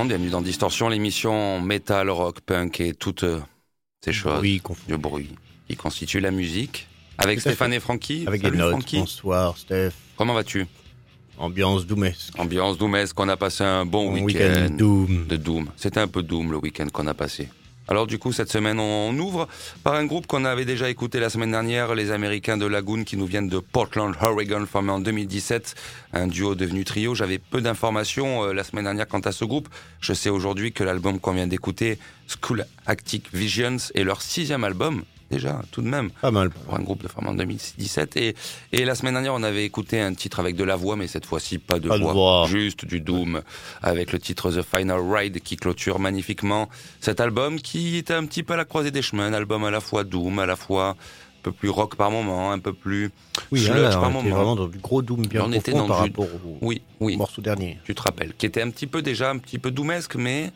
Monde, bienvenue dans Distorsion, l'émission metal, rock, punk et toutes euh, ces choses, Oui, le bruit qui constitue la musique. Avec Tout Stéphane et Francky. Avec Salut, notes. Francky. Bonsoir, Steph. Comment vas-tu? Ambiance doumesque. Ambiance doomesque, qu'on a passé un bon Bon week-end Doom. de Doom. C'était un peu Doom le week-end qu'on a passé. Alors du coup, cette semaine, on ouvre par un groupe qu'on avait déjà écouté la semaine dernière, les Américains de Lagoon qui nous viennent de Portland, Oregon, formé en 2017, un duo devenu trio. J'avais peu d'informations euh, la semaine dernière quant à ce groupe. Je sais aujourd'hui que l'album qu'on vient d'écouter, School Actic Visions, est leur sixième album. Déjà, tout de même Pas mal. pour un groupe de formé en 2017. Et, et la semaine dernière, on avait écouté un titre avec de la voix, mais cette fois-ci pas de, Pas de voix, voix. juste du doom, avec le titre The Final Ride qui clôture magnifiquement cet album qui était un petit peu à la croisée des chemins, un album à la fois doom, à la fois un peu plus rock par moment, un peu plus Oui, sludge hein, là, par on moment. vraiment dans du gros Doom bien On était dans par du- rapport au Oui, oui, morceau dernier. tu te rappelles, qui était un petit peu déjà un petit peu doomesque, mais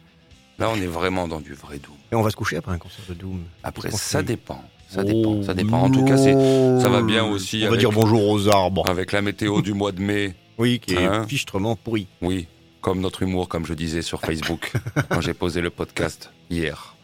là on est vraiment dans du vrai doom. Et on va se coucher après un concert de Doom. Après, ça dépend, ça dépend, ça dépend. En tout cas, ça va bien aussi On va avec- dire bonjour aux arbres. avec la météo du mois de mai. Oui, qui est Hein fichtrement pourri. Oui, comme notre humour, comme je disais sur Facebook quand j'ai posé le podcast hier.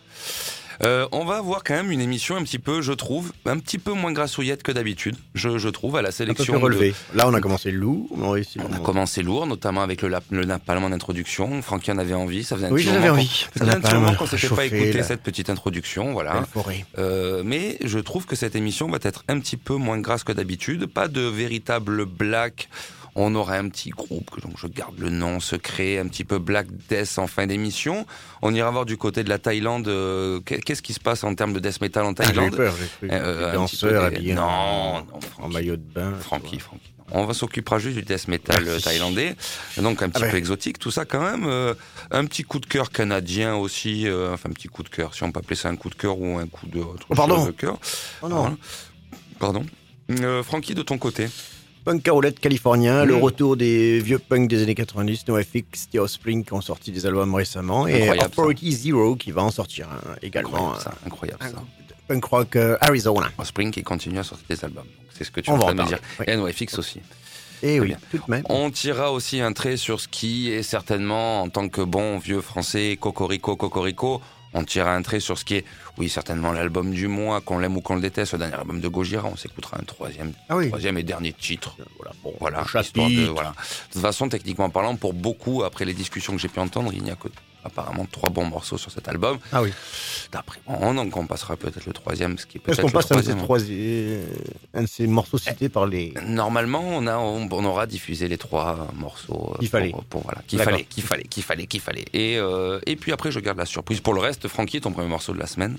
Euh, on va avoir quand même une émission un petit peu, je trouve, un petit peu moins grassouillette que d'habitude, je, je trouve, à la Un peu sélection. plus de- relevé. Là, on a commencé loup. On a réussi. On a commencé lourd, notamment avec le, lap- le napalm en introduction. Francky en avait envie, ça faisait un Oui, petit j'en avais envie. Ça faisait un moment qu'on s'était pas écouté cette petite introduction, voilà. Euh, mais je trouve que cette émission va être un petit peu moins grasse que d'habitude. Pas de véritable black. On aura un petit groupe, que donc je garde le nom secret, un petit peu Black Death en fin d'émission. On ira voir du côté de la Thaïlande. euh, qu'est- Qu'est-ce qui se passe en termes de death metal en Ah, J'ai eu Thaïlande peur. J'ai cru. Euh, danseurs habillés Non, en, non, en maillot de bain. Francky. Francky. On va s'occupera juste du death metal euh, Merci. thaïlandais, donc un petit Ah ben. peu exotique, tout ça quand même. euh, un petit coup de cœur canadien aussi, euh, enfin un petit coup de cœur, si on peut appeler ça un coup de cœur ou un coup de, Oh, pardon. chose de cœur. Oh non. Voilà. Pardon. Euh, Francky, de ton côté. Punk carolette californien, le retour des vieux punks des années 90, NoFX, The Offspring qui ont sorti des albums récemment, et Incroyable, ça. Authority Zero qui va en sortir un également. Incroyable ça, incroyable un ça. Punk rock euh, Arizona. Spring qui continue à sortir des albums. C'est ce que tu On es en va train en de me dire. parler, Et NoFX aussi. Et oui, bien. tout de même. On tirera aussi un trait sur ce qui est certainement, en tant que bon vieux français, cocorico, cocorico, on tirera un trait sur ce qui est, oui, certainement l'album du mois, qu'on l'aime ou qu'on le déteste, le dernier album de Gojira, on s'écoutera un troisième, Ah oui. troisième et dernier titre. Voilà, bon, Voilà, histoire de, voilà. De toute façon, techniquement parlant, pour beaucoup, après les discussions que j'ai pu entendre, il n'y a que apparemment trois bons morceaux sur cet album. Ah oui. D'après moi, donc on passera peut-être le troisième, ce qui est Est-ce peut-être qu'on le passe un de, ces troisième. trois, un de ces morceaux cités par les. Normalement, on, a, on, on aura diffusé les trois morceaux. euh, Qu'il fallait. Pour, voilà, qu'il D'accord. fallait, qu'il fallait, qu'il fallait, qu'il fallait. Et, euh, et puis après, je garde la surprise. Pour le reste, Francky, ton premier morceau de la semaine.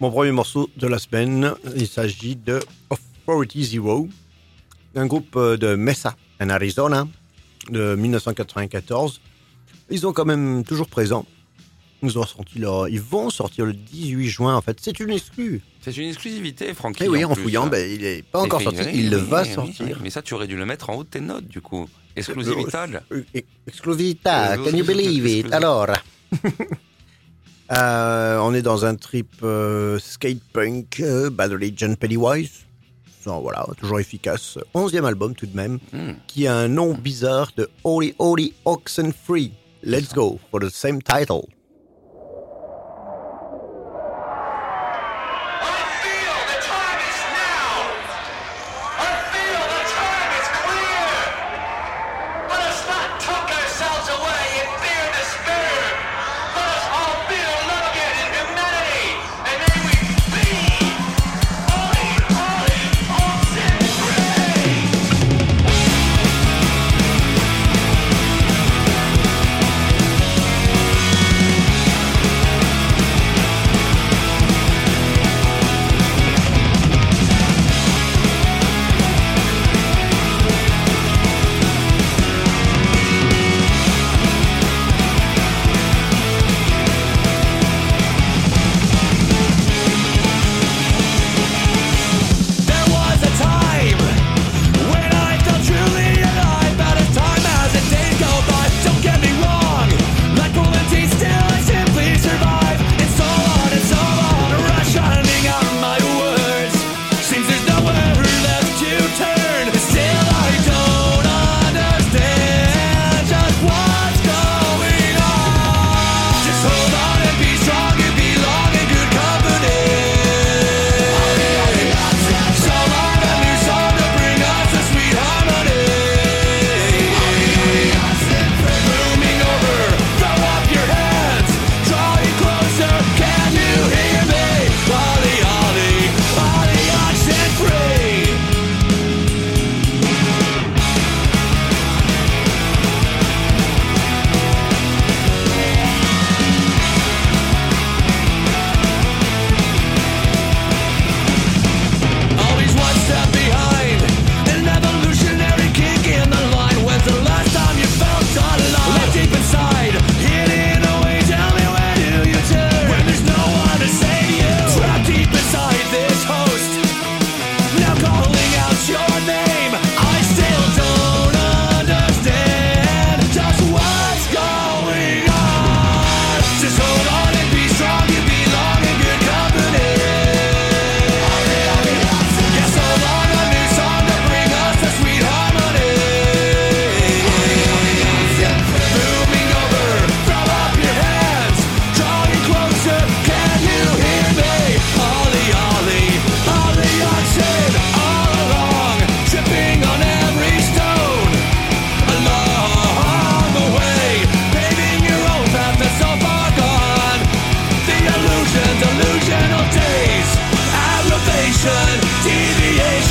Mon premier morceau de la semaine, il s'agit de Authority Zero, un groupe euh, de Mesa, en Arizona, de 1994. Ils sont quand même toujours présents. Ils, ont sorti leur- ils vont sortir le 18 juin, en fait. C'est une exclue. C'est une exclusivité, Francky. Et oui, en, fouillant, ben, il n'est pas encore sorti. Il le va oui, sortir. oui. Mais ça, tu aurais dû le mettre en haut de tes notes, du coup. Exclusivité. Euh, Exclusivita, can you believe it? Exclusivita. Alors, euh, on est dans un trip euh, skate punk, euh, Bad Religion Pennywise. Non, voilà, toujours efficace. Onzième album tout de même, Hmm. qui a un nom bizarre de Holy Holy Oxen Free. Let's go for the same title.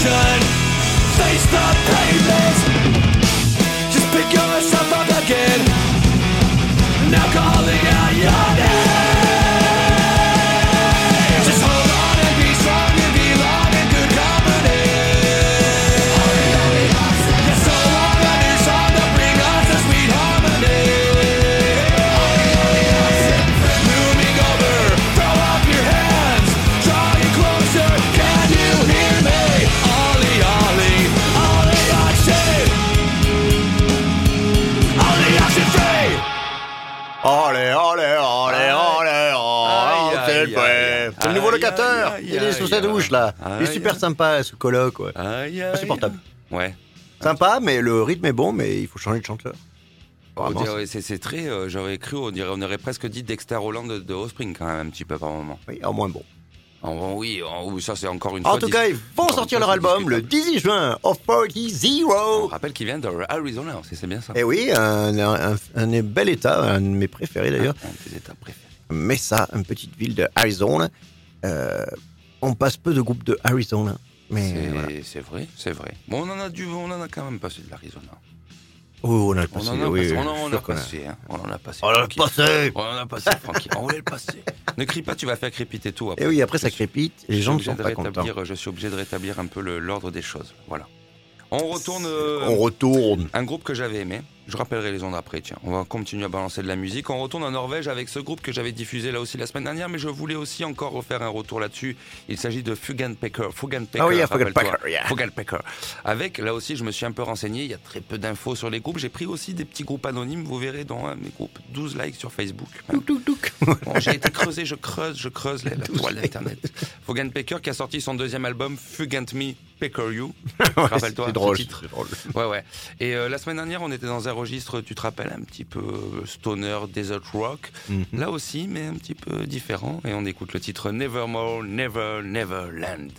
Face the pavements sa douche, là. Il est super sympa, ce coloc, ouais. Insupportable. Ouais. Sympa, mais le rythme est bon, mais il faut changer de chanteur. On c'est très, euh, j'aurais cru, on, dirait, on aurait presque dit Dexter Holland de, de Offspring quand même un petit peu par moment. Oui, au moins bon. En- oui, en- ça c'est encore une En fois. tout dis- cas, ils vont sortir leur album le discutable. 18 juin, Authority On Zero. rappelle qu'il vient de Arizona aussi, c'est bien ça. Et oui, un, un- un bel état, un de mes préférés d'ailleurs. Un de tes états préférés. Mesa, une petite ville de Arizona. Euh, on passe peu de groupes de Arizona. Mais C'est voilà. vrai, c'est vrai. Bon, on en a dû, on en a quand même passé de l'Arizona. Oh, on a le On passé, en a oui, passé, on en- on en a a- passé, hein. On en a passé. On l'a tranquille. passé On en a passé. On voulait le passer. Ne crie pas, tu vas faire crépiter tout après. Et oui, après ça crépite, les gens ne sont pas de contents. rétablir- Je suis obligé de rétablir un peu l'ordre des choses. Voilà. On retourne. euh, On retourne. Un groupe que j'avais aimé, je rappellerai les ondes après, tiens, on va continuer à balancer de la musique. On retourne en Norvège avec ce groupe que j'avais diffusé là aussi la semaine dernière, mais je voulais aussi encore refaire un retour là-dessus. Il s'agit de Fuganpecker. Fuganpecker, Ah oui, rappelle-toi. Fuganpecker, yeah. Fuganpecker. Avec, là aussi, je me suis un peu renseigné, il y a très peu d'infos sur les groupes. J'ai pris aussi des petits groupes anonymes, vous verrez dans un de mes groupes, 12 likes sur Facebook. Bon, j'ai été creusé, je creuse, je creuse la, la toile d'Internet. Fugan Pecker qui a sorti son deuxième album, Fugant Me, Pecker You. Rappelle-toi C'est ce drôle. titre. drôle. Ouais, ouais. Et euh, la semaine dernière, on était dans un registre, tu te rappelles, un petit peu stoner, desert rock. Mhm. Là aussi, mais un petit peu différent. Et on écoute le titre Nevermore, Never, Neverland.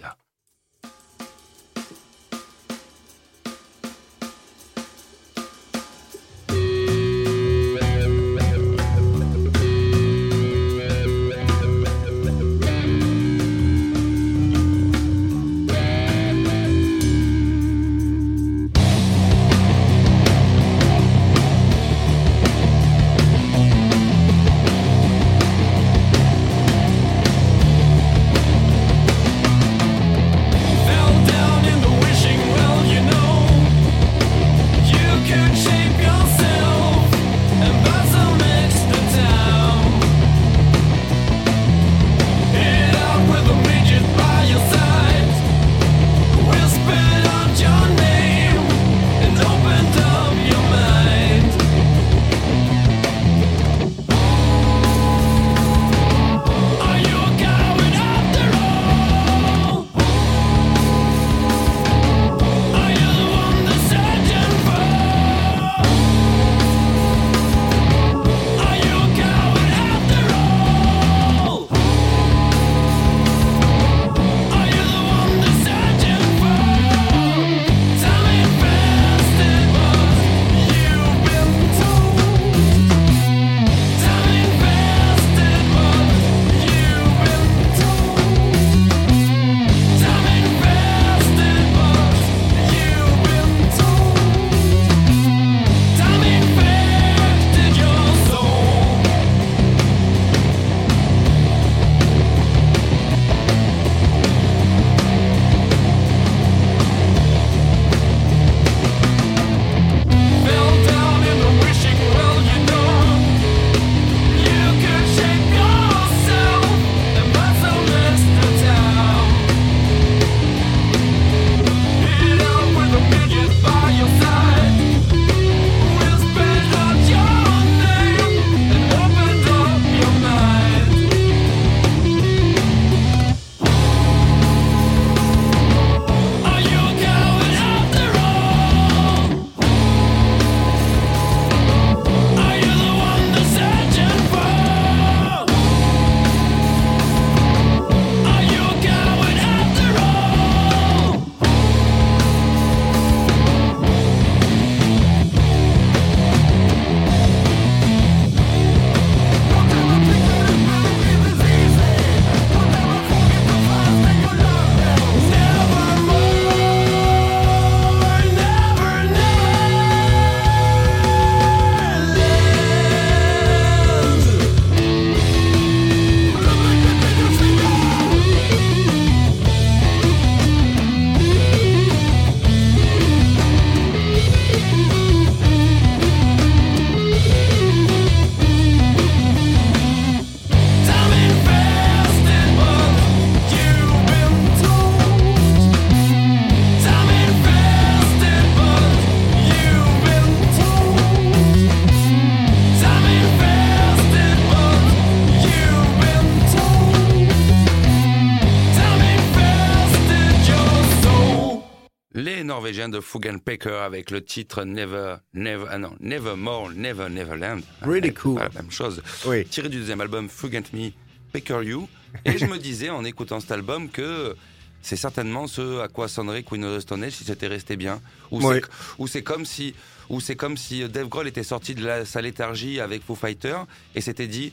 Norvégien de Fugan Pecker avec le titre Never, Never, ah non, Nevermore, Never, Neverland. Really Ah, cool. pas la même chose. Oui. Tiré du deuxième album Fugant Me, Pecker You. Et je me disais en écoutant cet album que c'est certainement ce à quoi sonnerait Queen of the Stone Age si c'était resté bien. Ou Oui. c'est- comme si, ou c'est comme si Dave Grohl était sorti de la, sa léthargie avec Foo Fighters et s'était dit,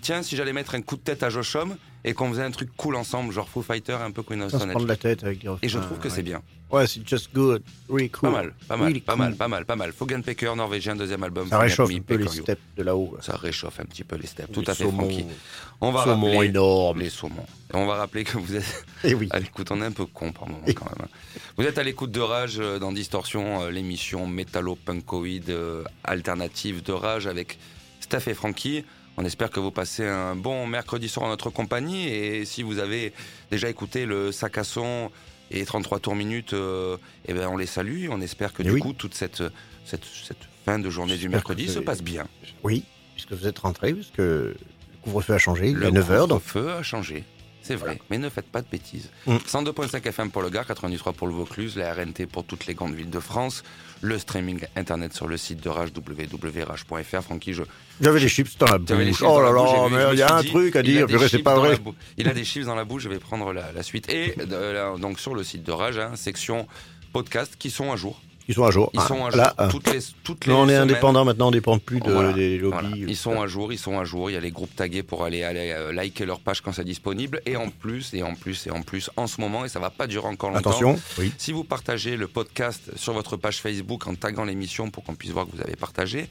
tiens, si j'allais mettre un coup de tête à Josh Homme et qu'on faisait un truc cool ensemble, genre Foo Fighters, un peu Queen of Stone prendre Age. la tête avec Et je trouve que ouais. c'est bien. Ouais, c'est just good. Really cool. Pas mal, pas mal, Really pas cool. mal, pas mal, pas mal. Fogan Pecker, norvégien, deuxième album. Ça réchauffe un peu les steps de là-haut. Ça réchauffe un petit peu les steps. Tout Les à fait, Francky. On va saumons rappeler énormes. les saumons. Et on va rappeler que vous êtes Eh oui. à l'écoute. On est un peu con par moment quand même. hein. Vous êtes à l'écoute de Rage euh, dans Distorsion, euh, l'émission métallo-punkoïde euh, alternative de Rage avec Steph et Francky. On espère que vous passez un bon mercredi soir en notre compagnie. Et si vous avez déjà écouté le sac à son et 33 tours minutes, euh, eh ben on les salue. On espère que Eh du oui. coup, toute cette, cette, cette fin de journée du mercredi se passe bien. Oui, puisque vous êtes rentrés, puisque le couvre-feu a changé. Il est Le 9h, donc feu a changé. C'est vrai, mais ne faites pas de bêtises. Mm. 102.5 FM pour le Gard, 93 pour le Vaucluse, la RNT pour toutes les grandes villes de France, le streaming internet sur le site de Rage, www.rage.fr. Francky, je. j'avais les chips dans la bouche. chips Oh là là, mais il y a un dit, truc à dire. des Purée, c'est chips pas vrai. Il a des chiffres dans la bouche, je vais prendre la, la suite. Et euh, donc sur le site de Rage, hein, section podcast qui sont à jour. Ils sont à jour. Ils Ah, sont à jour Là, ah. toutes les toutes les on est indépendant maintenant, on dépend plus de, Voilà, des lobbies. voilà. Ils sont à jour, ils sont à jour. Il y a les groupes tagués pour aller, aller euh, liker leur page quand c'est disponible. Et en plus, et en plus, et en plus, en ce moment, et ça va pas durer encore longtemps. Attention, oui. Si vous partagez le podcast sur votre page Facebook en taguant l'émission pour qu'on puisse voir que vous avez partagé,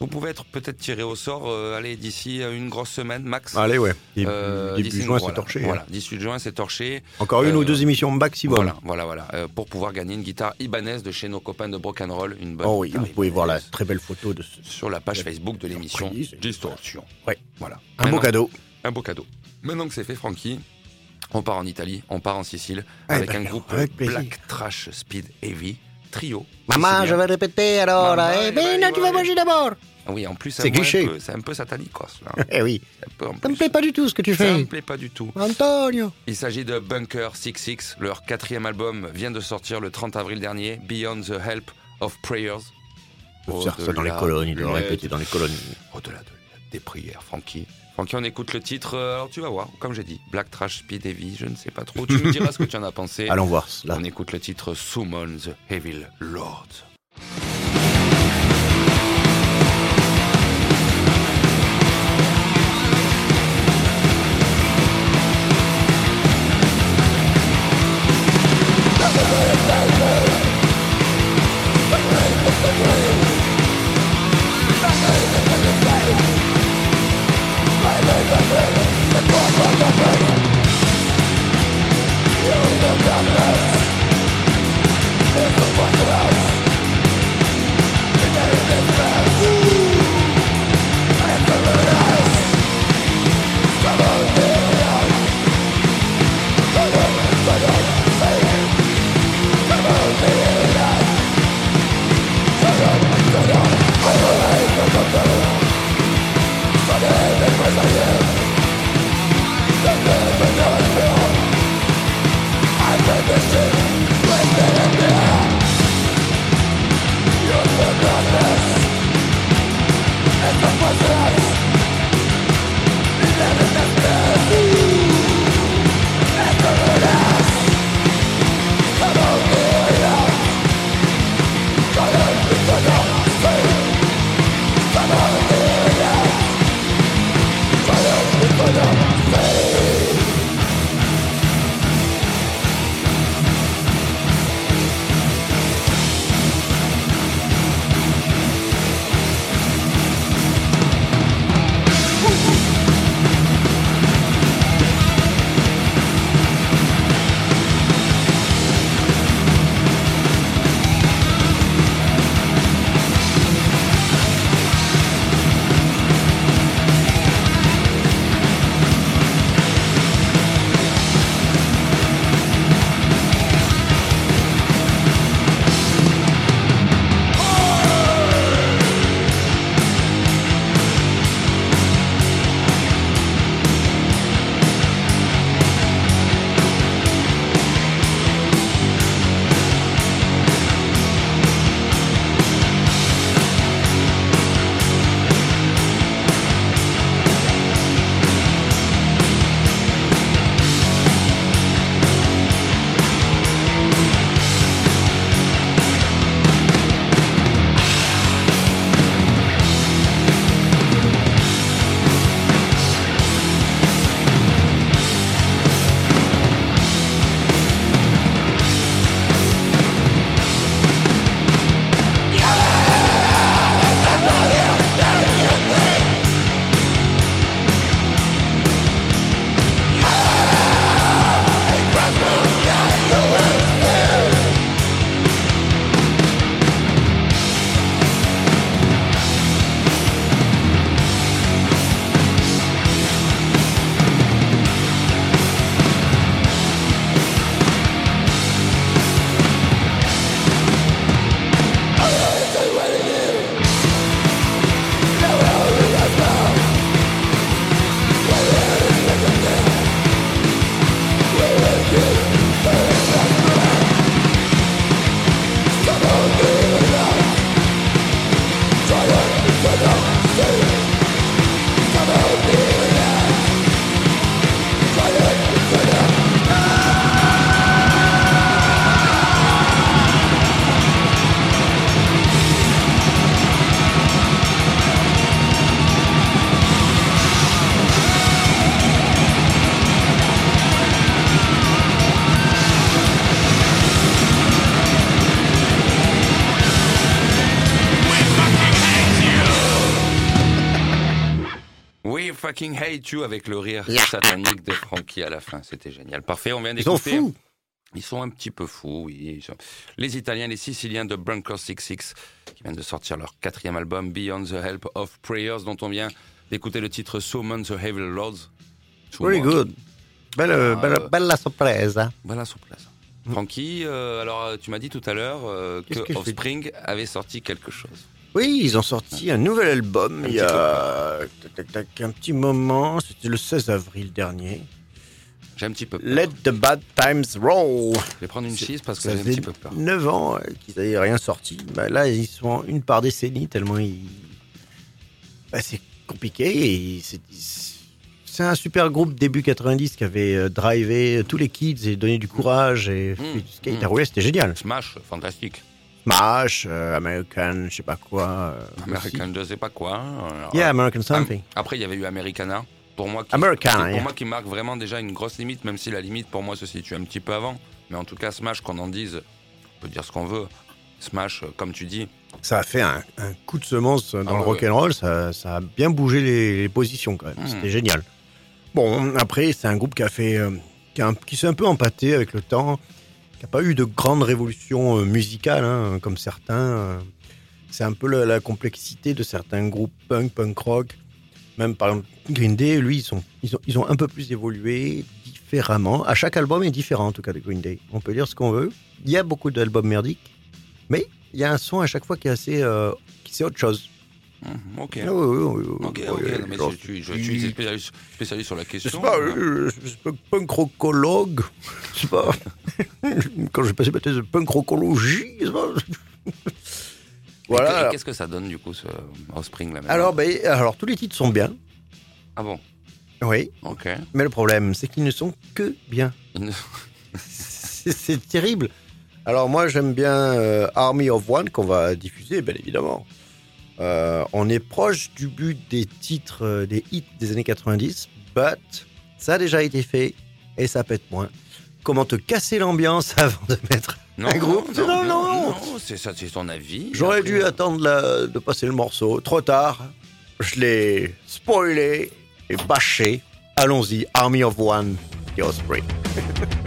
vous pouvez être peut-être tiré au sort, euh, allez, d'ici euh, une grosse semaine max. Allez, ouais. Début, Euh, début juin, c'est voilà, torché. hein. Voilà, 18 juin, c'est torché. Encore une Euh, ou deux émissions maximum. Voilà, voilà, voilà. Pour pouvoir gagner une guitare Ibanez de chez nos copains de Broken Roll. Une bonne Oh oui, vous pouvez voir la très belle photo de ce... sur la page Facebook de l'émission Surprise. Distorsion. Ouais. Voilà. Un beau cadeau. Un beau cadeau. Maintenant que c'est fait, Francky, on part en Italie, on part en Sicile, Eh avec ben un alors, groupe avec. Black Trash Speed Heavy, trio. Maman, je vais répéter alors. Maman, eh eh ben, non, tu vas ouais. manger d'abord. Ah Oui, en plus, C'est un peu- cliché. C'est un peu satanicos, là. Eh oui. Peu, Ça me plaît pas du tout ce que tu Ça me fais. plaît pas du tout. Antonio. Il s'agit de Bunker 66. Leur quatrième album vient de sortir le 30 avril dernier, Beyond the Help of Prayers. Faut faire ça dans les colonnes, il de répéter dans les colonnes. Au-delà de- des prières, Francky. Francky, on écoute le titre. euh, Alors tu vas voir, comme j'ai dit, Black Trash Speed Heavy, je ne sais pas trop. Tu me diras ce que tu en as pensé. Allons voir cela. On écoute le titre Summon the Evil Lord. Fucking hate you avec le rire Yeah. satanique de Frankie à la fin. C'était génial. Parfait, on vient Ils sont d'écouter. fous. Ils sont un petit peu fous, oui. Les Italiens, les Siciliens de Bunker 66, qui viennent de sortir leur quatrième album, Beyond the Help of Prayers, dont on vient d'écouter le titre Summon the Evil Lords. Very good. Belle, bella, euh, bella sorpresa. Voilà son place. Francky, euh, alors euh, tu m'as dit tout à l'heure euh, que Offspring avait sorti quelque chose. Oui, ils ont sorti un nouvel album Un il y a tac, tac, tac, un petit moment. C'était le 16 avril dernier. J'ai un petit peu peur. Let the bad times roll. Je vais prendre une cheese parce que Ça j'ai un petit peu peur. 9 ans euh, qu'ils n'avaient rien sorti. Bah, là, ils sont une par décennie tellement ils... Bah, c'est compliqué. c'est- un super groupe début 90 qui avait euh, drivé tous les kids et donné du courage et Mmh. skate Mmh. à rouler. C'était génial. Smash, fantastique. Smash, euh, American, je sais pas quoi. euh, American, je sais pas quoi. Alors, aussi. Yeah, American something. Am- Après, il y avait eu Americana. Pour moi, qui, Americana, c'est pour yeah. moi qui marque vraiment déjà une grosse limite, même si la limite pour moi se situe un petit peu avant. Mais en tout cas, Smash, qu'on en dise, on peut dire ce qu'on veut. Smash, euh, comme tu dis, Ça a fait un, un coup de semence dans Ah le ouais, rock'n'roll. Ça, ça a bien bougé les, les positions quand même. Mmh. C'était génial. Bon, après, c'est un groupe qui a fait, euh, qui, qui s'est un peu empâté avec le temps, qui n'a pas eu de grande révolution euh, musicale hein, comme certains. euh. c'est un peu la, complexité de certains groupes punk, punk rock. Même par exemple, Green Day, lui, ils, sont, ils, ont, ils ont un peu plus évolué différemment. À chaque album est différent, en tout cas, de Green Day. On peut dire ce qu'on veut. Il y a beaucoup d'albums merdiques, mais il y a un son à chaque fois qui est assez. euh, qui c'est autre chose. Hum, ok. Ah oui, oui, oui, non, mais je, suis- je suis spécialiste, spécialiste sur la Je question. sais pas, euh, je suis rockologue, je sais pas. Quand j'ai passé ma thèse de je. Et voilà. Qu'est-ce que ça donne du coup, ce Offspring là Alors, ben, alors, tous les titres sont bien, Ah bon? Oui, Ok. mais le problème, c'est qu'ils ne sont que bien. C'est c'est terrible. Alors, moi, j'aime bien euh, Army of One, qu'on va diffuser, bien évidemment. Euh, on est proche du but des titres, euh, des hits des années 90, but ça a déjà été fait et ça pète moins. Comment te casser l'ambiance avant de mettre Non, Un groupe? non, Non, non, non. non, c'est ça, c'est ton avis. J'aurais dû attendre la- de passer le morceau. Trop tard. Je l'ai spoilé et bâché. Allons-y, Army of One, The Osprey.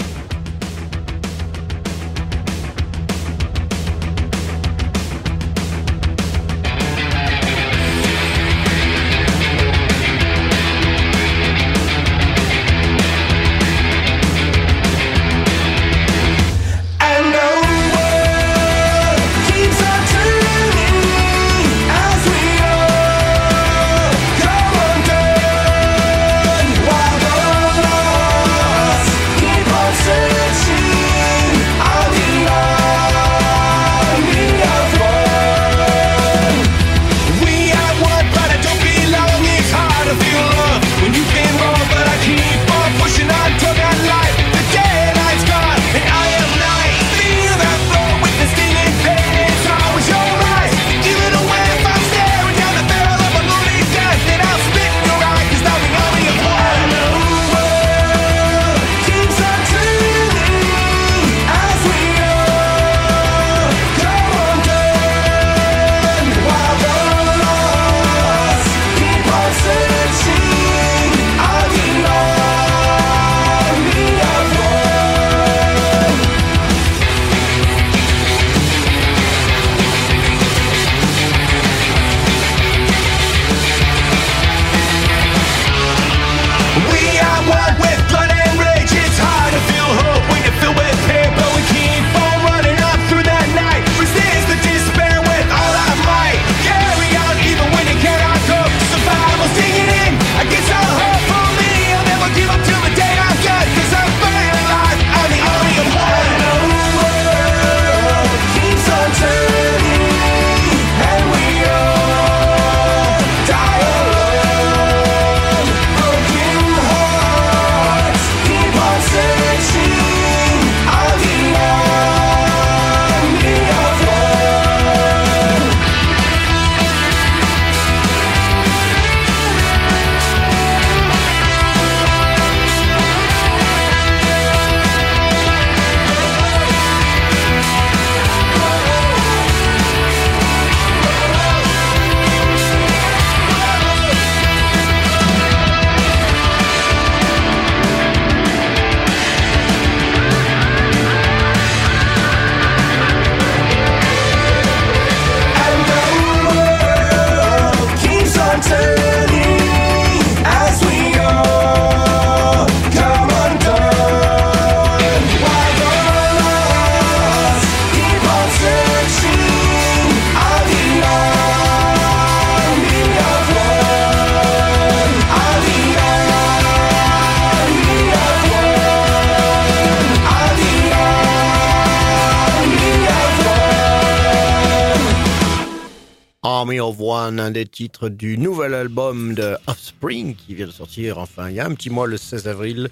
des titres du nouvel album de Offspring qui vient de sortir enfin il y a un petit mois le 16 avril.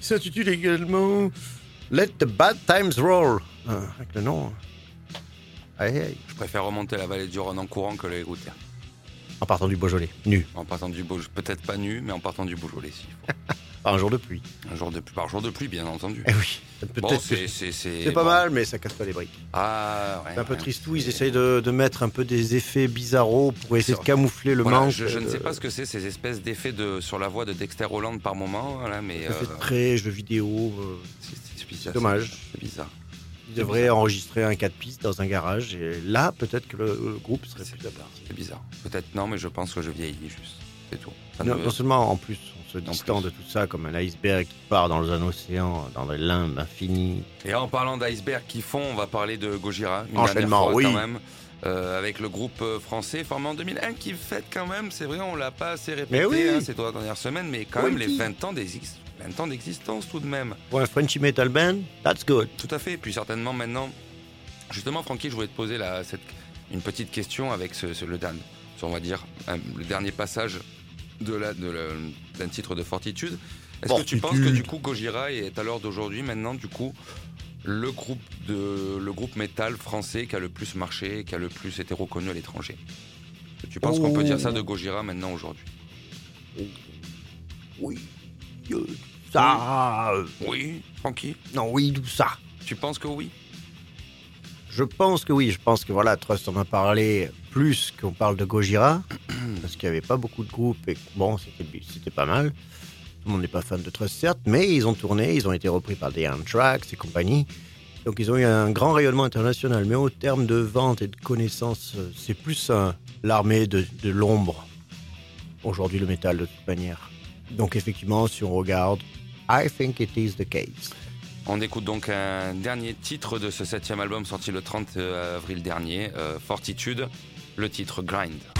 qui s'intitule également Let the Bad Times Roll. Ah, avec le nom. Aïe, aïe. Je préfère remonter la vallée du Rhône en courant que les routières. En partant du Beaujolais, nu, En partant du Beaujolais, peut-être pas nu, mais en partant du Beaujolais, s'il faut. par un jour de pluie. Un jour de pluie, par jour de pluie, bien entendu. Eh oui, Bon, c'est pas bon. mal, mais ça casse pas les briques. Ah, ouais, C'est un peu ouais. tristou, ils essayent de, de mettre un peu des effets bizarros pour essayer de camoufler le Voilà, manque. je, je ne sais pas ce que c'est ces espèces d'effets de sur la voix de Dexter Holland par moment, voilà, mais Effets euh, jeux vidéo. euh, c'est dommage. c'est- bizarre. Ils devraient enregistrer un 4 pistes dans un garage et là, peut-être que le, le groupe serait plus bizarre. C'est bizarre. Peut-être non, mais je pense que je vieillis juste. C'est tout. Non, non seulement en plus, se distend de tout ça comme un iceberg qui part dans un océan, dans des limbes infinies. Et en parlant d'iceberg qui fond, on va parler de Gojira, une Enchaînement, dernière fois oui. quand même. euh, avec le groupe euh, français formé en 2001 qui fête quand même, c'est vrai, on l'a pas assez répété oui. hein, ces trois dernières semaines, mais quand Oui, même les qui 20 ans d'exis- 20 ans d'existence tout de même. Pour un Frenchy Metal Band, that's good. Tout à fait. Et puis certainement maintenant, justement, Francky, je voulais te poser la, cette, une petite question avec ce, ce- le dernier, on va dire, un- le dernier passage de la, de le- d'un titre de Fortitude. Est-ce que tu penses que du coup Gojira est à l'heure d'aujourd'hui maintenant du coup le groupe de le groupe métal français qui a le plus marché, qui a le plus été reconnu à l'étranger? Tu penses qu'on peut dire ça de Gojira maintenant aujourd'hui? Oui, ça. Oui, Francky. non, oui, tout ça. Tu penses que oui? Je pense que oui, je pense que voilà, Trust en a parlé plus qu'on parle de Gojira, parce qu'il n'y avait pas beaucoup de groupes et bon, c'était pas mal. Tout le monde n'est pas fan de Trust, certes, mais ils ont tourné, ils ont été repris par des Anthrax et compagnie. Donc ils ont eu un grand rayonnement international, mais au terme de vente et de connaissances, euh, c'est plus l'armée de, de l'ombre. Aujourd'hui, le métal, de toute manière. Donc effectivement, si on regarde, I think it is the case. On écoute donc un dernier titre de ce septième album sorti le 30 avril dernier, euh, Fortitude, le titre. Grind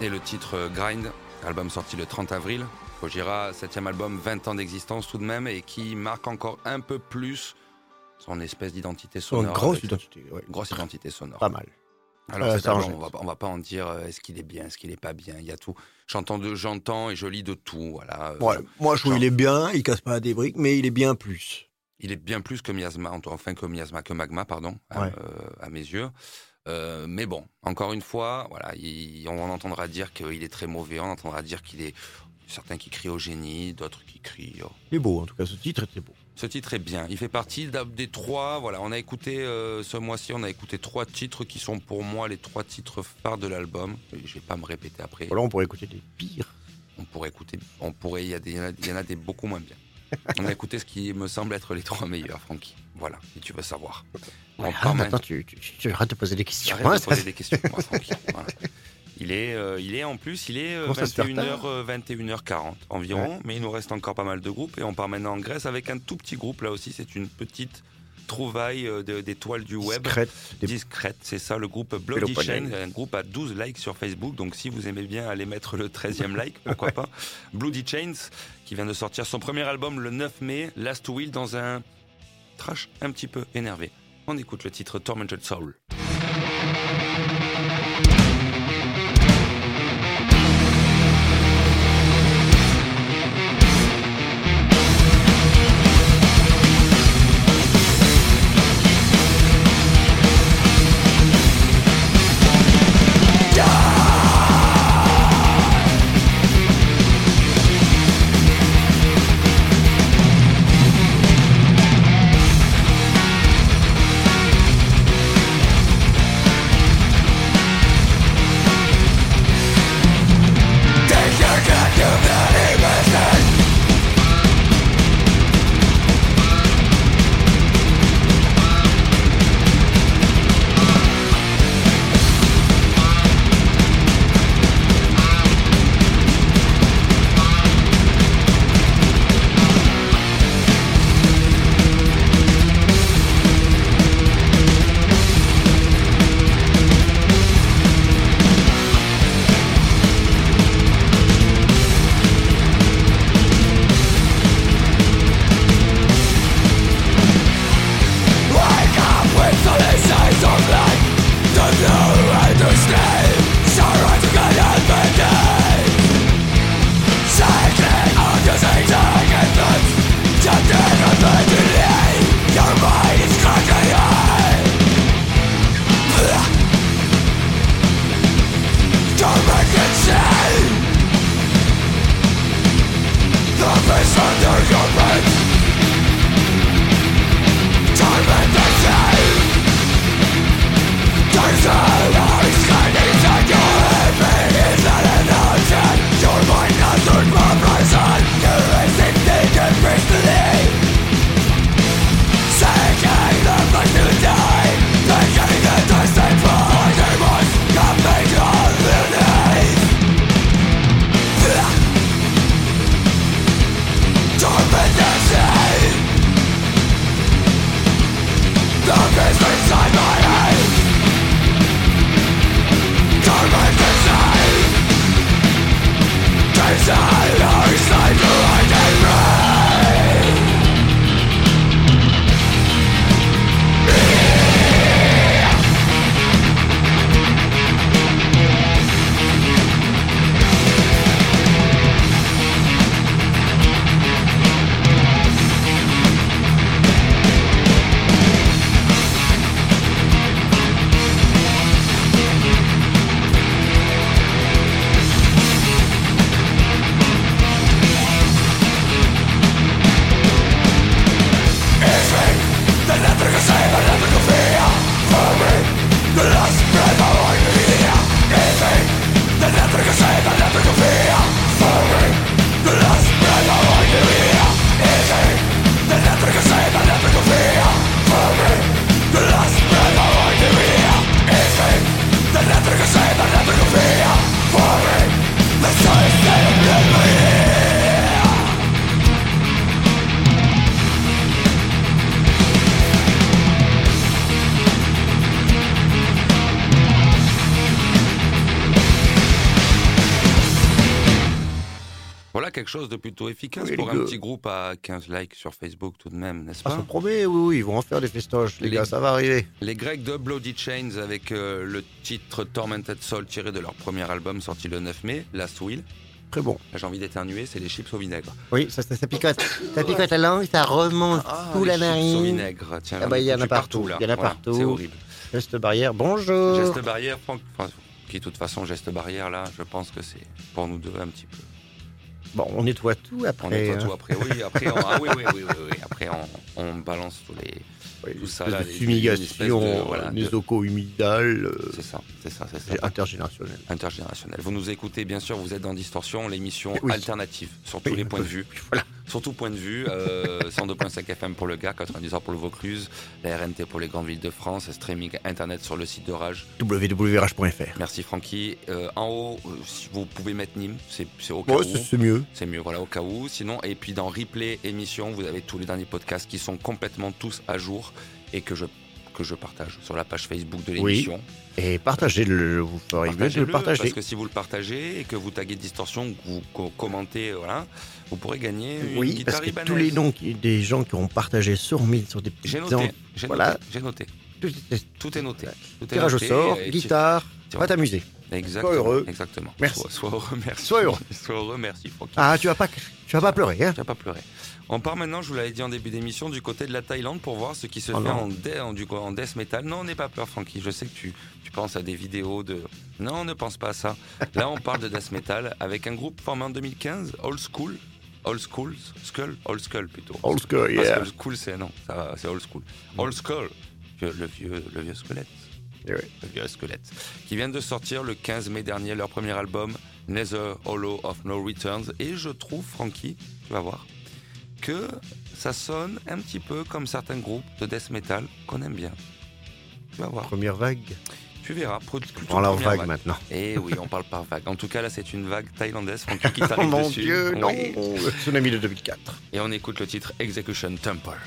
et le titre Grind, album sorti le 30 avril. Gojira, septième album, 20 ans d'existence tout de même et qui marque encore un peu plus son espèce d'identité Son sonore. grosse avec- identité, ouais. Grosse identité sonore. Pas mal. Alors Euh, ça album, on va, on va pas en dire euh, est-ce qu'il est bien, est-ce qu'il est pas bien, il y a tout. J'entends de, j'entends et je lis de tout, voilà. Euh, moi, je trouve qu'il est bien, il casse pas des briques, mais il est bien plus. Il est bien plus que Miasma, enfin que Miasma, que Magma, pardon, euh, à mes yeux. Euh, mais bon, encore une fois, voilà, il- on en entendra dire qu'il est très mauvais, on entendra dire qu'il est certains qui crient au génie, d'autres qui crient. oh. Il est beau, en tout cas, ce titre était beau. Ce titre est bien. Il fait partie des trois. Voilà, on a écouté euh, ce mois-ci, on a écouté trois titres qui sont pour moi les trois titres phares de l'album. Je vais pas me répéter après. Voilà, on pourrait écouter des pires. On pourrait écouter. On pourrait. Il y, a des- il y en a des beaucoup moins bien. On a écouté ce qui me semble être les trois meilleurs, Francky. Voilà, si tu veux savoir. On Ouais, part ah, maintenant- tu, tu, tu arrêtes de poser des questions. Arrête hein, de ça- poser des questions, moi, Francky. Voilà. Il est, euh, il est en plus, il est euh, Comment ça se fait 21h, euh, 21h40 environ, mais il nous reste encore pas mal de groupes et on part maintenant en Grèce avec un tout petit groupe. Là aussi, c'est une petite trouvaille euh, d'étoiles du web. Discrète, c'est ça, le groupe Bloody. Chain, un groupe à 12 likes sur Facebook. Donc si vous aimez bien, allez mettre le 13e like, pourquoi pas. Bloody Chains, qui vient de sortir son premier album le 9 mai, Last Will, dans un trash un petit peu énervé. On écoute le titre Tormented Soul. Plutôt efficace Oui, pour un petit groupe à 15 likes sur Facebook tout de même, n'est-ce Ah, pas ça promet, oui, oui, ils vont en faire des festoches, les, Les- gars, ça va arriver. Les Grecs de Bloody Chains avec euh, le titre Tormented Soul tiré de leur premier album sorti le 9 mai, Last Will. Très bon. J'ai envie d'éternuer, c'est les chips au vinaigre. Oui, ça, ça, ça picote. Ça picote la langue, ça remonte sous les la chips au narine. vinaigre, tiens, Ah bah, il y en a partout, là. il y en a partout. C'est horrible. Geste barrière, bonjour. Geste barrière, Franck, enfin, qui de toute façon, geste barrière, là, je pense que c'est pour nous deux un petit peu. Bon, on nettoie tout après. On nettoie hein. tout après, oui, après, on, ah oui, oui, oui, oui, oui, après on, on balance tous les, Oui, tout ça, là, de fumigation, de- voilà, les de- oco-humidales, euh, c'est ça, c'est ça, c'est ça. intergénérationnel. Intergénérationnel. Vous nous écoutez, bien sûr, vous êtes dans Distorsion, l'émission Oui. alternative, sur tous Oui, les points de vue. Voilà, sur tout point de vue. Euh, 102.5 FM pour le Gard, 90 heures pour le Vaucluse, la RNT pour les grandes villes de France, streaming internet sur le site de Rage. www.rh.fr. Merci Francky. Euh, en haut, euh, si vous pouvez mettre Nîmes, c'est au cas Bon, où. c'est mieux. C'est mieux, voilà, au cas où. Sinon, et puis dans replay émission, vous avez tous les derniers podcasts qui sont complètement tous à jour et que je, que je partage sur la page Facebook de Oui. l'émission. Et partagez-le, vous ferez mieux de le partager. Parce que si vous le partagez et que vous taguez Distorsion, que vous co- commentez, voilà, vous pourrez gagner une Oui, guitare parce que tous les noms des gens qui ont partagé sur 1000 sur des petits J'ai noté, ans, j'ai Voilà. noté, j'ai noté. tout est- noté. Tout est tirage au sort, guitare, tu- va t'amuser. Exactement. Sois heureux. Exactement. Merci. Sois, sois heureux, merci. Sois heureux. Sois heureux, merci, Francky. Ah, tu vas pas, tu vas pas pleurer, hein Tu vas pas pleurer. On part maintenant, je vous l'avais dit en début d'émission, du côté de la Thaïlande pour voir ce qui se Oh fait en, dé- en, du, en death metal. Non, n'aie pas peur, Francky. Je sais que tu, tu penses à des vidéos de. Non, ne pense pas à ça. Là, on parle de death metal avec un groupe formé en 2015, Old School. Old School Skull Old Skull plutôt. Old school, Parce yeah. que School, c'est non, c'est Old School. Old Skull, le vieux, le vieux squelette. Eh oui. Le vieux squelette. Qui viennent de sortir le 15 mai dernier leur premier album, Nether Hollow of No Returns. Et je trouve, Frankie, tu vas voir, que ça sonne un petit peu comme certains groupes de death metal qu'on aime bien. Tu vas voir. Première vague. Tu verras. Prends la première vague maintenant. Et oui, on parle par vague. En tout cas, là, c'est une vague thaïlandaise, Oh mon dessus. dieu, non Oui. Tsunami de 2004. Et on écoute le titre Execution Temple.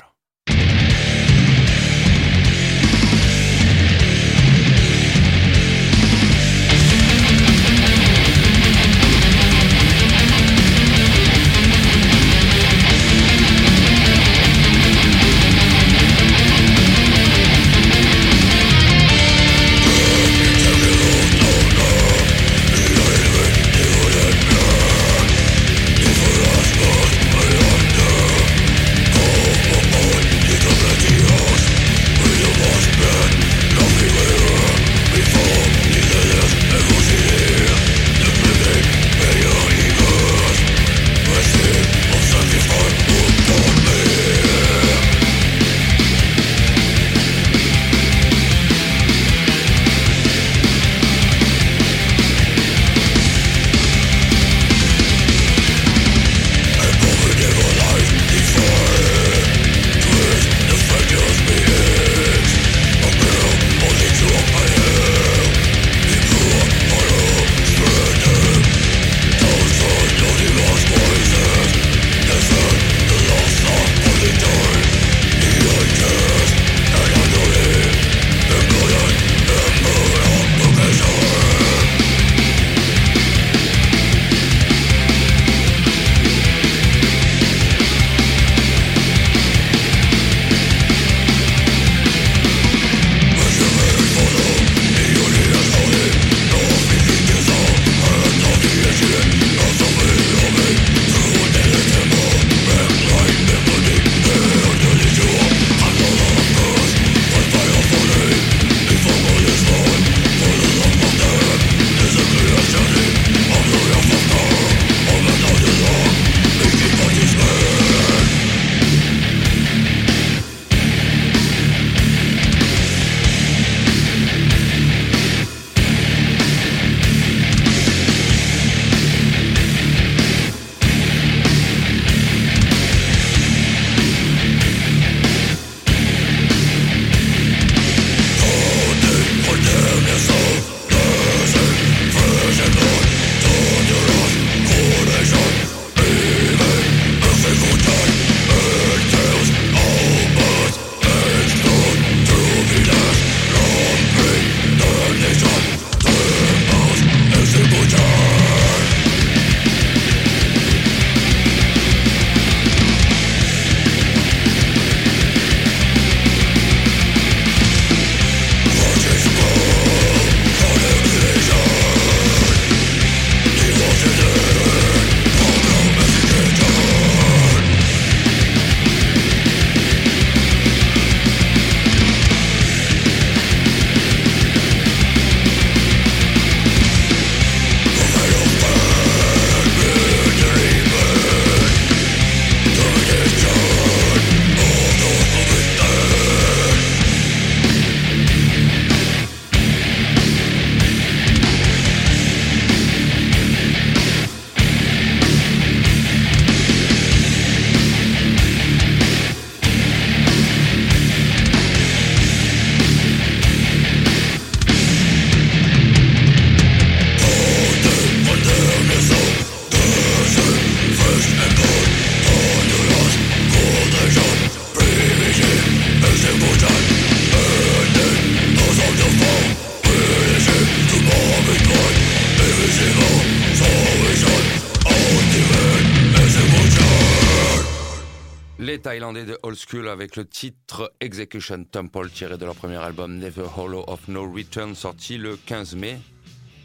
Thaïlandais de Old School avec le titre Execution Temple tiré de leur premier album Never Hollow of No Return sorti le 15 mai.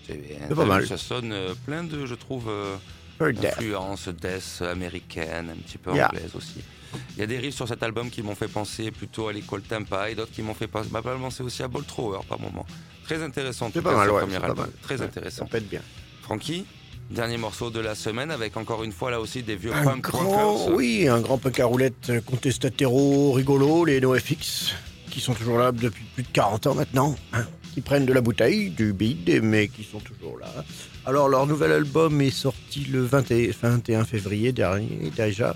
C'est pas mal. Ça sonne euh, plein de, je trouve, euh, influences death américaine, un petit peu Yeah. anglaise aussi. Il y a des riffs sur cet album qui m'ont fait penser plutôt à l'école Tampa et d'autres qui m'ont fait penser, aussi à Bolt Thrower par moment. Très intéressant. C'est pas mal, ouais. premier pas album. mal. Très intéressant. Ça pète bien. Francky, dernier morceau de la semaine avec encore une fois là aussi des vieux Un punk grand, rockers. oui, un grand punk à roulettes euh, contestatero rigolo, les NoFX, qui sont toujours là depuis plus de 40 ans maintenant, hein, qui prennent de la bouteille, du bide, mais qui sont toujours là. Alors, leur nouvel album est sorti le 20 et- 21 février dernier, déjà,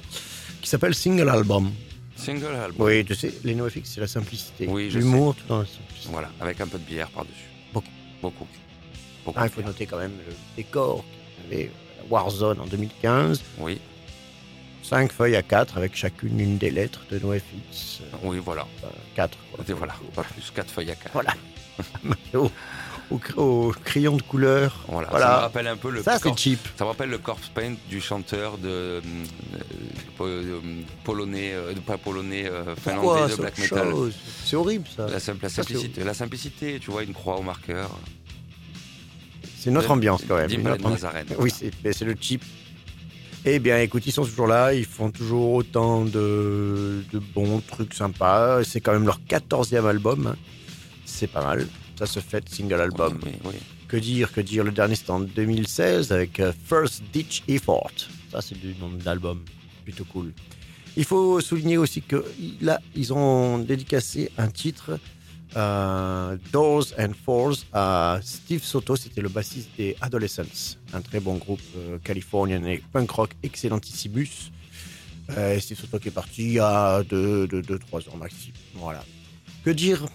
qui s'appelle Single Album. Single album. Oui, tu sais, les NoFX, c'est la simplicité. Oui, L'humour, tout dans la simplicité. Voilà, avec un peu de bière par-dessus. Beaucoup. Beaucoup. Beaucoup Ah, il faut noter quand même le décor Warzone en 2015. Oui, Cinq feuilles à quatre avec chacune une des lettres de NoFX. oui, voilà. Euh, quatre. quoi. Et voilà, pas plus, 4 feuilles à 4. Voilà. au, au cr- au crayon de couleur. Voilà. Voilà. Ça me rappelle un peu le Ça, c'est cheap. ça me rappelle le corpse paint du chanteur de euh, po- euh, polonais, euh, pas polonais, euh, finlandais Pourquoi de black metal. C'est horrible ça. La, simple, la Ça, c'est simplicité, la simplicité, tu vois, une croix au marqueur. C'est notre ambiance quand même. De ambiance. Nazareth. Oui, c'est le cheap. Eh bien, écoute, ils sont toujours là. Ils font toujours autant de, de bons trucs sympas. C'est quand même leur 14e album. hein. C'est pas mal. Ça se fait single album. Oui, oui, oui. Que dire, que dire Le dernier, c'était en 2016 avec euh, First Ditch Effort. Ça, c'est du nom d'album. Plutôt cool. Il faut souligner aussi que là, ils ont dédicacé un titre, euh, Doors and Fours, à Steve Soto. C'était le bassiste des Adolescents, un très bon groupe euh, californien et punk rock excellentissimus. Euh, Steve Soto qui est parti il y a 2-3 deux, deux, deux, ans maxi. Voilà. Que dire?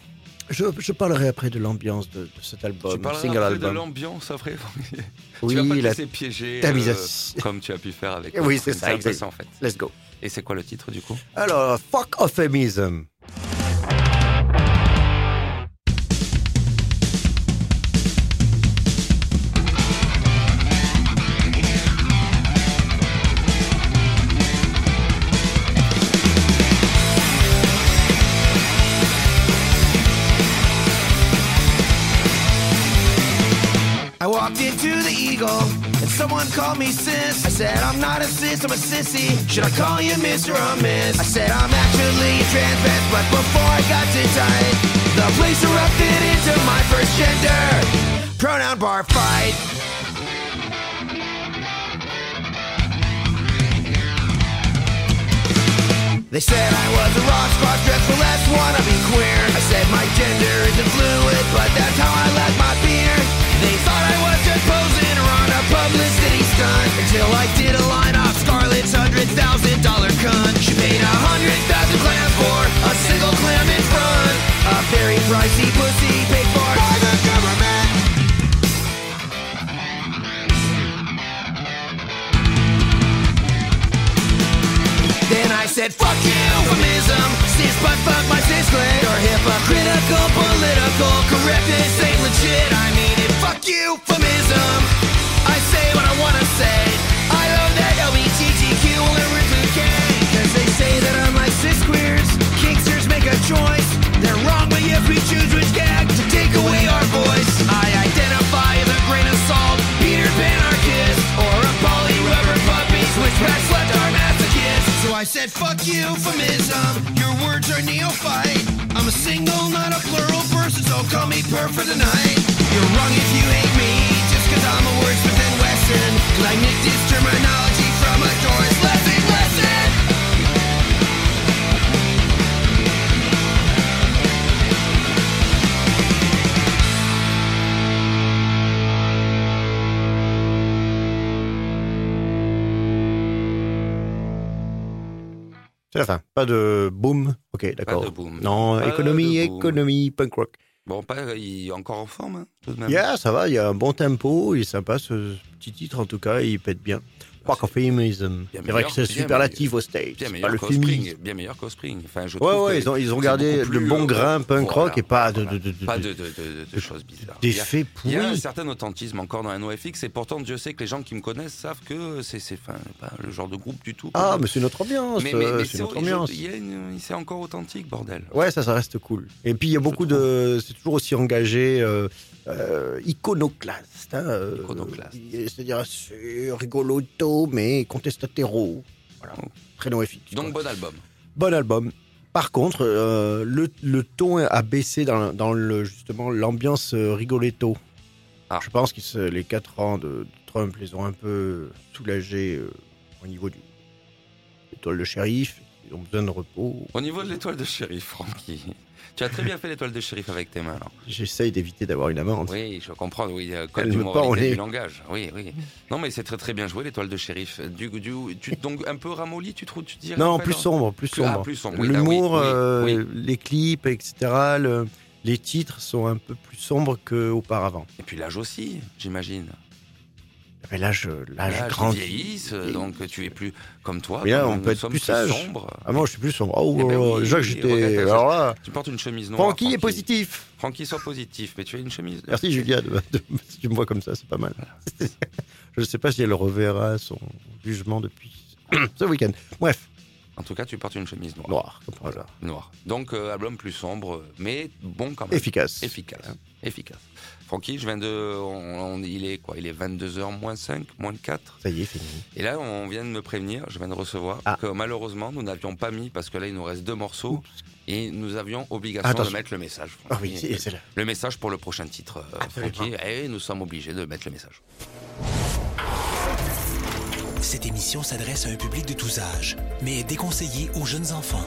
Je, je parlerai après de l'ambiance de, de cet album, tu parleras single un peu de album. l'ambiance après. Oui, tu vas pas te la euh, comme tu as pu faire avec. Oui, c'est ça, ça en fait. Let's go. Et c'est quoi le titre du coup? Alors, fuck euphemism. Into the Eagle and someone called me sis. I said, I'm not a sis, I'm a sissy. Should I call you Mr. or Miss? I said, I'm actually a trans vest, but before I got too tight, the place erupted into my first gender pronoun bar fight. They said I was a rock star, dreadful less wanna be queer. I said my gender isn't fluid, but that's how I like my beer. They thought I was just posing or on a publicity stunt until I did a line off Scarlett's hundred thousand dollar cunt. She paid a hundred thousand clams for a single clam in front. A very pricey pussy paid for by the government. Then I said, fuck you, euphemism. Cis but fuck my cis clit Or hypocritical political correctness ain't legit. I mean it, fuck euphemism. I say what I wanna say. I love that LGBTQ will K Cause they say that unlike cis queers Kinksters make a choice. They're wrong but yet we choose which gag To take away our voice. I identify as a grain of salt Peter Pan Or a poly rubber puppy Switchback I said fuck you euphemism Your words are neophyte. I'm a single not a plural person So call me per for tonight You're wrong if you hate me Just cause I'm a wordsmith and Wesson. Cause I terminology from a Doris C'est la fin. Pas de boom. Ok, d'accord. de boom. Non, Pas économie, boom. économie, punk rock. Bon, pas, il est encore en forme, hein, tout de même. Yeah, ça va, il y a un bon tempo, il est sympa ce petit titre en tout cas, il pète bien. Spark of. Bien C'est vrai que c'est superlatif au stage. Bien meilleur le qu'Ospring, féminisme. bien meilleur. Enfin, je Ouais, ouais, ils ont, ils ont gardé le bon euh, grain punk voilà. rock et pas de, de, de, choses bizarres. d'effets Il y a un certain authentisme encore dans NoFX et pourtant Dieu sait que les gens qui me connaissent savent que c'est pas le genre de groupe du tout. Ah, mais c'est notre ambiance. mais, euh, c'est notre ambiance. c'est encore authentique bordel. Ouais, ça, ça reste cool. Et puis il y a beaucoup de, c'est toujours aussi engagé, euh, euh, iconoclaste. Euh, Iconoclaste. euh, C'est-à-dire c'est rigoloto, mais contestatero. Voilà, très noéfique. Donc bon album. bon album. Par contre, euh, le, le ton a baissé dans, dans le, justement l'ambiance euh, rigoletto. Ah. Je pense que c'est- les quatre ans de, de Trump les ont un peu soulagés euh, au niveau du l'étoile de shérif. Ils ont besoin de repos. Au niveau de l'étoile de shérif, Francky, tu as très bien fait l'étoile de shérif avec tes mains. alors. J'essaye d'éviter d'avoir une amende. Oui, je comprends. Oui, euh, Elle du me pend au moralité nez. du langage. Oui, oui. Non, mais c'est très très bien joué l'étoile de shérif. Du, du, tu, donc un peu ramolli, tu trouves, tu dirais Non, plus non sombre, plus ah, sombre. plus sombre, oui, L'humour, oui, euh, oui. les clips, etc. le- les titres sont un peu plus sombres qu'auparavant. Et puis l'âge aussi, j'imagine. Mais là, je, là, je L'âge grandis. vieillisse, euh, donc tu es plus comme toi. Mais là, on peut être plus sage. sombre. Ah, moi, je suis plus sombre. Oh, Eh ben oh, oui, j'étais. Alors là, Tu portes une chemise noire. Francky est positif. Francky, sois positif, mais tu as une chemise. Merci, Julia, de- de- si tu me vois comme ça, c'est pas mal. je ne sais pas si elle reverra son jugement depuis ce week-end. Bref, En tout cas, tu portes une chemise noire. noir, comme. Noire. Donc, euh, album plus sombre, mais bon quand même. Efficace. Efficace. Efficace. Francky, je viens de. on- on- il est quoi? Il est 22h moins 5, moins 4. Ça y est, fini. Et là, on vient de me prévenir, je viens de recevoir, Ah. que malheureusement, nous n'avions pas mis, parce que là, il nous reste deux morceaux, et nous avions obligation Attention. de mettre le message. Ah oui, c'est c'est là. Le message pour le prochain titre, euh, Absolument. Francky, et nous sommes obligés de mettre le message. Cette émission s'adresse à un public de tous âges, mais est déconseillée aux jeunes enfants.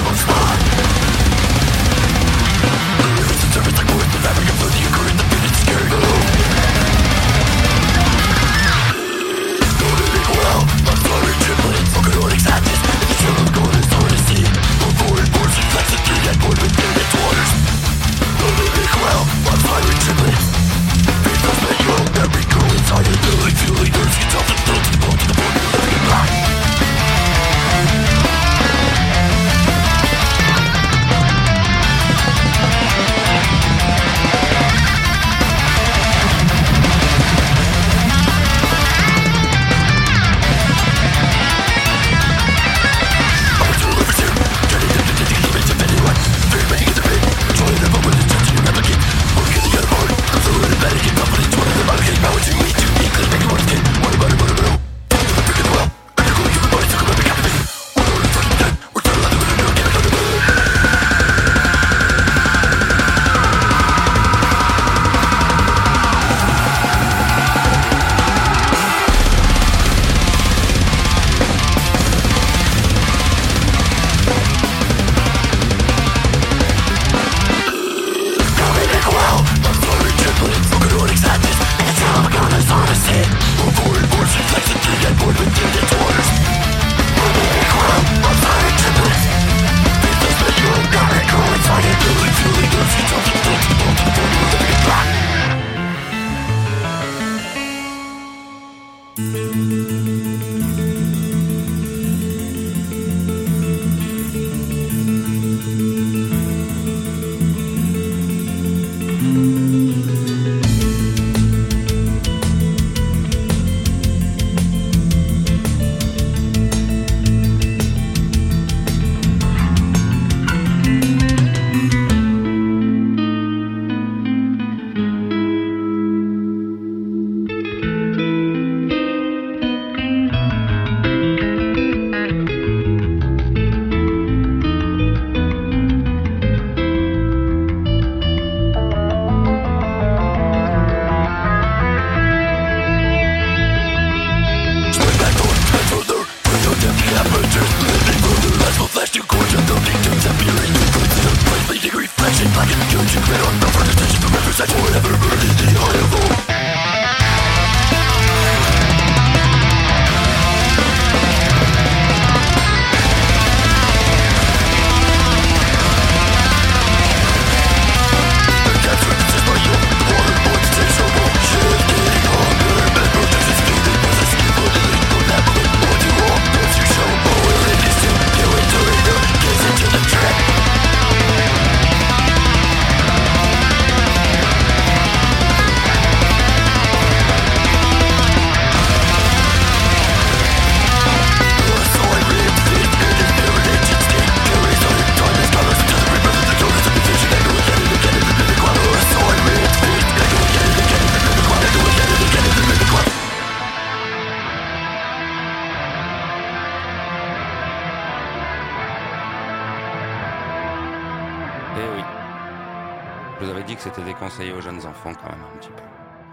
dit que c'était déconseillé aux jeunes enfants quand même un petit peu.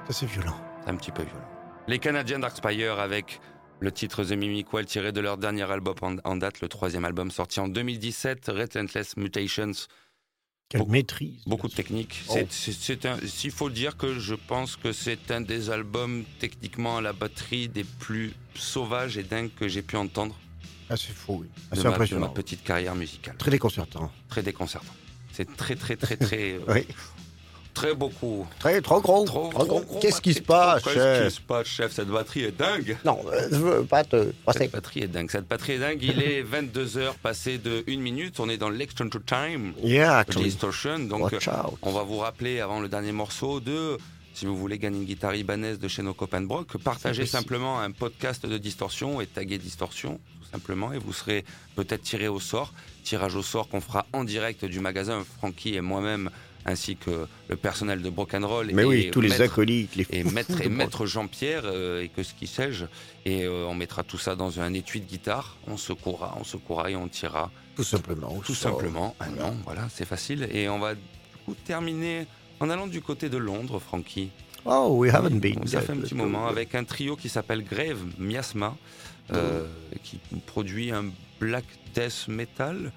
Ça, c'est violent. C'est un petit peu violent. Les Canadiens Darkspire avec le titre The Mimic Well tiré de leur dernier album en, date, le troisième album sorti en 2017, Relentless Mutations. Quelle Beaucoup- maîtrise. Beaucoup de techniques. Oh. C'est-. S'il faut dire que je pense que c'est un des albums techniquement à la batterie des plus sauvages et dingues que j'ai pu entendre Ah, c'est fou, oui. Ah, c'est ma, de impressionnant. ma petite carrière musicale. Très déconcertant. Très déconcertant. C'est très très très très euh, Oui. Très beaucoup. Très, trop gros. Trop, trop trop gros. gros, Qu'est-ce qui se passe, trop- Qu'est-ce qui chef se passe, chef? Cette batterie est dingue. Non, euh, je veux pas te passer. Cette batterie est dingue. Cette batterie est dingue. Il est 22 heures passé de 1 minute. On est dans l'extension time. Yeah, actually. Distortion. Donc, Watch out. on va vous rappeler avant le dernier morceau de, si vous voulez gagner une guitare ibanaise de chez nos copains de Brock, partagez simplement un podcast de Distorsion et taguez Distorsion, tout simplement, et vous serez peut-être tiré au sort. Tirage au sort qu'on fera en direct du magasin, Francky et moi-même, ainsi que le personnel de Brock and Roll. Mais et oui, tous les acolytes, les et maître, et maître Jean-Pierre euh, et que ce qui sais-je. Et euh, on mettra tout ça dans un étui de guitare. On secouera on secouera et on tirera. Tout simplement. tout simplement. Un nom voilà c'est facile. Et on va du coup terminer en allant du côté de Londres Francky Oh, we haven't been. ça fait un petit moment avec un trio qui s'appelle Grave Miasma euh, qui produit un black death metal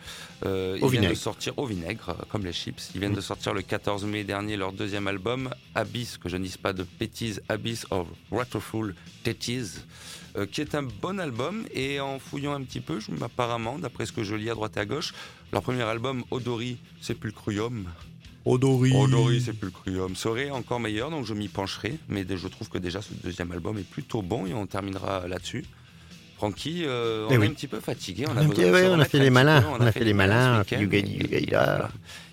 euh, ils viennent de sortir au vinaigre euh, comme les chips ils viennent de sortir le 14 mai dernier leur deuxième album Abyss que je ne dise pas de bêtises Abyss of Wrathful Titties euh, qui est un bon album et en fouillant un petit peu je, apparemment d'après ce que je lis à droite et à gauche leur premier album Odori Sepulchrium Odori. Odori Sepulchrium serait encore meilleur, donc je m'y pencherai. Mais je trouve que déjà ce deuxième album est plutôt bon et on terminera là-dessus. Francky, euh, on Eh est un petit peu fatigué. On On a besoin de on a fait les malins, peu. on a fait les malins. Il va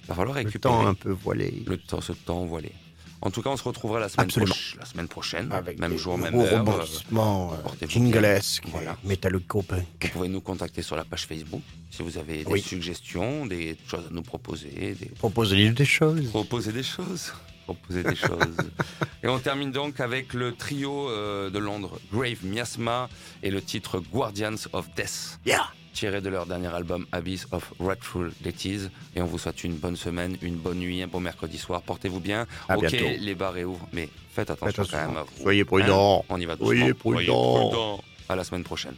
falloir Le récupérer temps un peu voilé. le temps, ce temps voilé. En tout cas, on se retrouvera la semaine, proche- la semaine prochaine, Avec même jour, même heure. rebondissements, euh, jinglesques, bien. Voilà. métallico-punk. Vous pouvez nous contacter sur la page Facebook si vous avez des Oui. suggestions, des choses à nous proposer, des, Proposez-lui des choses. Proposer des choses. Proposer des choses. Et on termine donc avec le trio euh, de Londres, Grave Miasma, et le titre Guardians of Death, Yeah. tiré de leur dernier album Abyss of Wrathful Deities. Et on vous souhaite une bonne semaine, une bonne nuit, un bon mercredi soir. Portez-vous bien. À ok, bientôt. les bars réouvrent, mais faites attention, Faites quand même à vous. Soyez prudents. Hein on y va doucement. Soyez prudents. prudents. À la semaine prochaine.